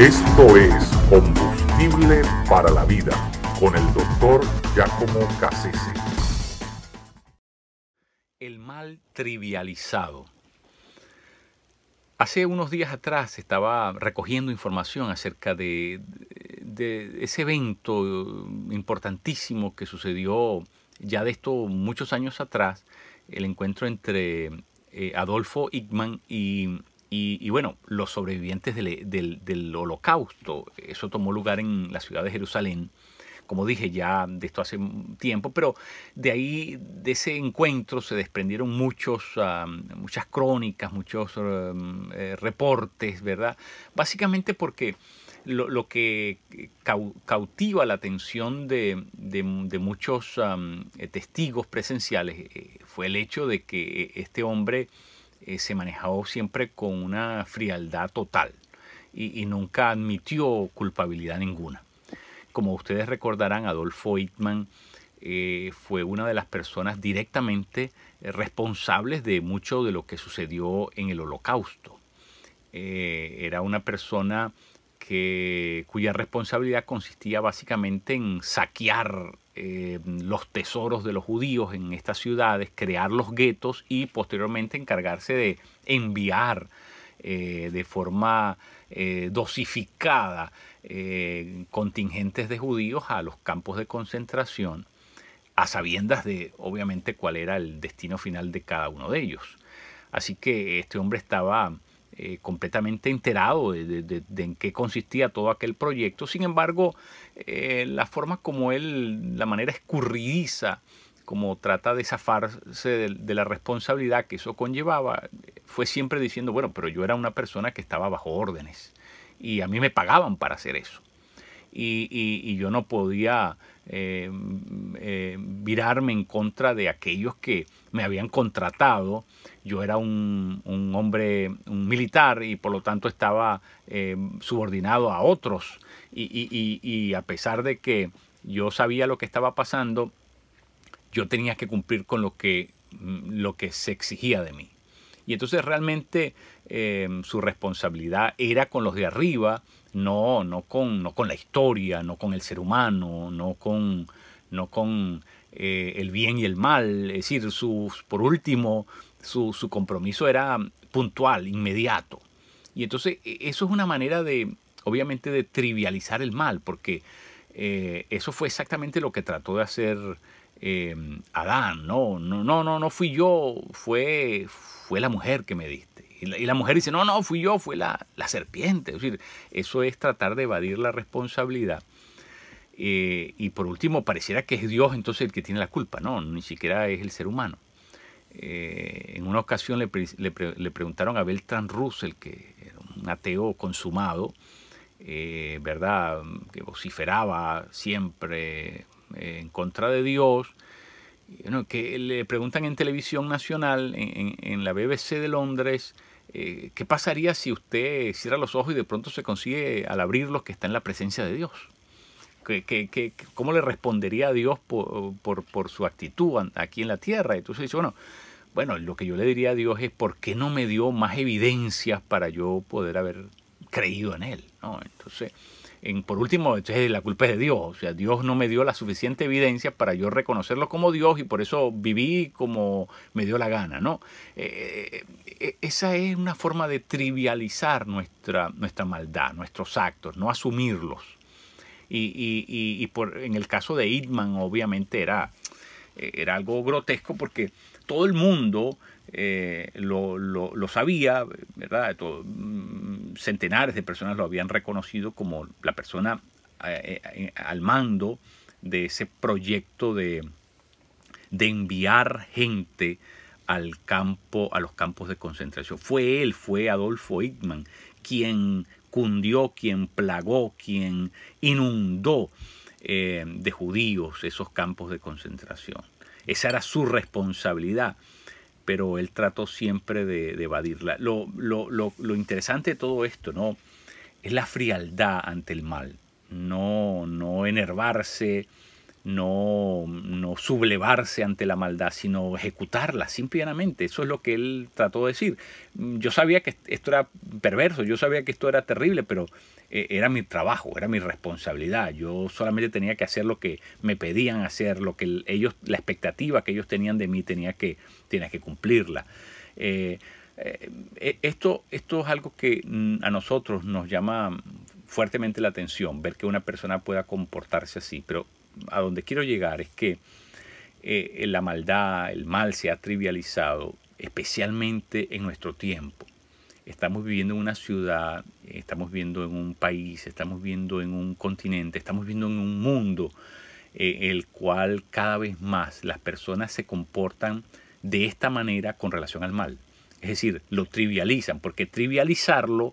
Esto es Combustible para la Vida con el doctor Giacomo Cassese. El mal trivializado. Hace unos días atrás estaba recogiendo información acerca de, de ese evento importantísimo que sucedió ya de esto muchos años atrás, el encuentro entre eh, Adolfo Hickman y, y, bueno, los sobrevivientes del, del, holocausto. Eso tomó lugar en la ciudad de Jerusalén como dije ya de esto hace tiempo, pero de ahí, de ese encuentro se desprendieron muchos, muchas crónicas, muchos eh, reportes, ¿verdad? Básicamente porque lo, que cautiva la atención de, muchos eh, testigos presenciales eh, fue el hecho de que este hombre eh, se manejó siempre con una frialdad total y, nunca admitió culpabilidad ninguna. Como ustedes recordarán, Adolfo Eichmann fue una de las personas directamente responsables de mucho de lo que sucedió en el holocausto. era una persona cuya responsabilidad consistía básicamente en saquear eh, los tesoros de los judíos en estas ciudades, crear los guetos y posteriormente encargarse de enviar eh, de forma eh, dosificada contingentes de judíos a los campos de concentración, a sabiendas de obviamente cuál era el destino final de cada uno de ellos. Así que este hombre estaba eh, completamente enterado de, en qué consistía todo aquel proyecto. Sin embargo, eh, la forma como él, la manera escurridiza, como trata de zafarse de, la responsabilidad que eso conllevaba, fue siempre diciendo, bueno, pero yo era una persona que estaba bajo órdenes y a mí me pagaban para hacer eso. Y, yo no podía eh, virarme en contra de aquellos que me habían contratado yo era un, hombre, un militar y por lo tanto estaba eh, subordinado a otros y, a pesar de que yo sabía lo que estaba pasando, yo tenía que cumplir con lo que, mm, lo que se exigía de mí. Y entonces realmente eh, su responsabilidad era con los de arriba, no, no, con, no con la historia, no con el ser humano, no con, no con eh, el bien y el mal. Es decir, sus, por último, su, compromiso era puntual, inmediato. Y entonces e, eso es una manera de, obviamente, de trivializar el mal, porque eh, eso fue exactamente lo que trató de hacer eh, Adán. No, no, no, no, no fui yo, fue, fue la mujer que me diste. Y la, mujer dice, no, no, fui yo, fue la, serpiente. Es decir, eso es tratar de evadir la responsabilidad. Eh, y por último, pareciera que es Dios entonces el que tiene la culpa. No, ni siquiera es el ser humano. Eh, en una ocasión le, preguntaron a Beltrán Russell, que era un ateo consumado, eh, ¿verdad? Que vociferaba siempre en contra de Dios. que le preguntan en televisión nacional, en, la BBC de Londres, ¿qué pasaría si usted cierra los ojos y de pronto se consigue al abrirlos que está en la presencia de Dios? ¿Qué, cómo le respondería a Dios por, por, su actitud aquí en la tierra? Entonces dice, bueno, bueno, lo que yo le diría a Dios es, ¿por qué no me dio más evidencias para yo poder haber creído en Él? ¿no? Entonces, en, por último, entonces la culpa es de Dios. O sea, Dios no me dio la suficiente evidencia para yo reconocerlo como Dios y por eso viví como me dio la gana, ¿no? Eh, eh, esa es una forma de trivializar nuestra, nuestra maldad, nuestros actos, no asumirlos. Y, por, en el caso de Hitman, obviamente era, era algo grotesco porque todo el mundo eh, lo, sabía, ¿verdad? Mm, centenares de personas lo habían reconocido como la persona eh, eh, al mando de ese proyecto de, de enviar gente al campo, a los campos de concentración. Fue él, fue Adolfo Hickman, quien cundió, quien plagó, quien inundó de judíos esos campos de concentración. Esa era su responsabilidad, pero él trató siempre de, evadirla. Lo, interesante de todo esto, ¿no? Es la frialdad ante el mal, no, no enervarse, no, no sublevarse ante la maldad, sino ejecutarla simplemente. Eso es lo que él trató de decir. Yo sabía que esto era perverso, yo sabía que esto era terrible, pero eh, era mi trabajo, era mi responsabilidad. Yo solamente tenía que hacer lo que me pedían hacer, lo que ellos, la expectativa que ellos tenían de mí tenía que, tenía que cumplirla. Eh, eh, esto, esto es algo que mm, a nosotros nos llama fuertemente la atención, ver que una persona pueda comportarse así, pero a donde quiero llegar es que eh, la maldad, el mal se ha trivializado, especialmente en nuestro tiempo. Estamos viviendo en una ciudad, estamos viviendo en un país, estamos viviendo en un continente, estamos viviendo en un mundo eh, el cual cada vez más las personas se comportan de esta manera con relación al mal. Es decir, lo trivializan, porque trivializarlo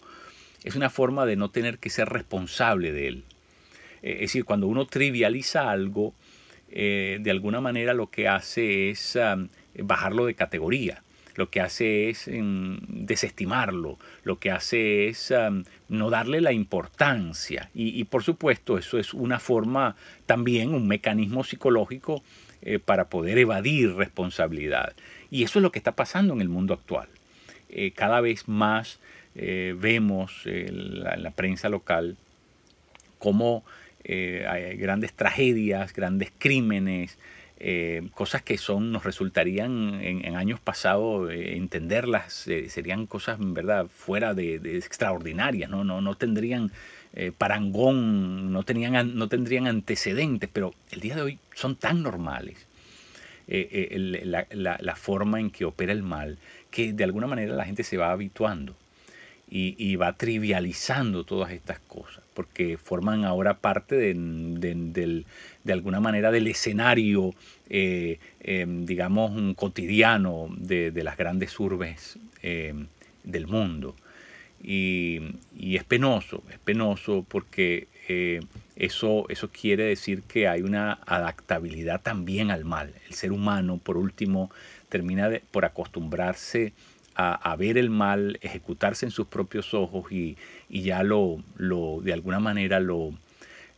es una forma de no tener que ser responsable de él. Eh, es decir, cuando uno trivializa algo, eh, de alguna manera lo que hace es bajarlo de categoría, lo que hace es em, desestimarlo, lo que hace es no darle la importancia. Y, por supuesto eso es una forma también, un mecanismo psicológico eh, para poder evadir responsabilidad. Y eso es lo que está pasando en el mundo actual. cada vez más vemos en la, prensa local cómo eh, grandes tragedias, grandes crímenes, eh, cosas que son nos resultarían en, años pasados eh, entenderlas serían cosas en verdad fuera de, extraordinarias no no no tendrían parangón no tenían no tendrían antecedentes pero el día de hoy son tan normales la, forma en que opera el mal que de alguna manera la gente se va habituando y, va trivializando todas estas cosas, porque forman ahora parte de, alguna manera del escenario, eh, em, digamos, cotidiano de, las grandes urbes em, del mundo. Y, es penoso, es penoso porque eh, eso, eso quiere decir que hay una adaptabilidad también al mal. El ser humano, por último, termina por acostumbrarse ver el mal ejecutarse en sus propios ojos y, ya lo, lo, de alguna manera lo,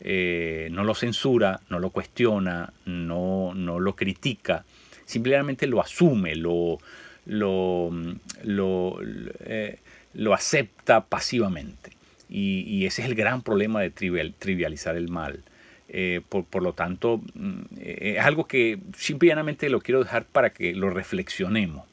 eh, no lo censura, no lo cuestiona, no, no lo critica, simplemente lo asume, lo, lo, lo, eh, acepta pasivamente. Y, ese es el gran problema de trivializar el mal. Eh, por, por, lo tanto, mm, es algo que simplemente lo quiero dejar para que lo reflexionemos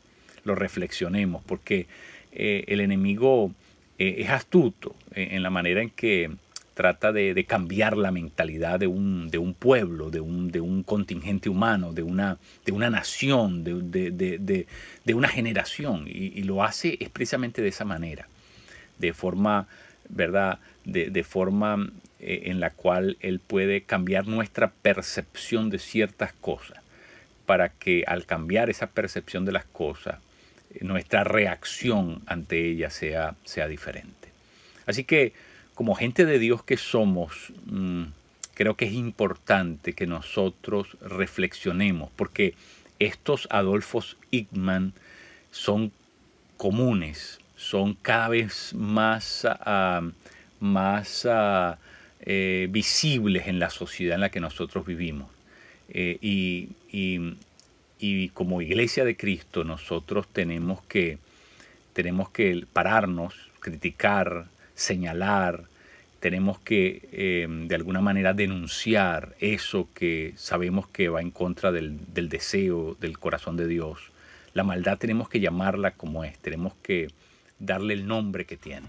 lo reflexionemos, porque eh, el enemigo eh, es astuto en la manera en que trata de, cambiar la mentalidad de un, de un pueblo, de un, de un, contingente humano, de una, de una nación, de, una generación, y, lo hace expresamente de esa manera, de forma, ¿verdad? De, forma eh, en la cual él puede cambiar nuestra percepción de ciertas cosas, para que al cambiar esa percepción de las cosas, nuestra reacción ante ella sea, sea diferente. Así que como gente de Dios que somos, mm, creo que es importante que nosotros reflexionemos, porque estos Adolfos Hickman son comunes, son cada vez más, ah, más ah, eh, visibles en la sociedad en la que nosotros vivimos. Eh, y, y como iglesia de Cristo nosotros tenemos que, tenemos que pararnos, criticar, señalar, tenemos que eh, de alguna manera denunciar eso que sabemos que va en contra del, del, deseo del corazón de Dios. La maldad tenemos que llamarla como es, tenemos que darle el nombre que tiene.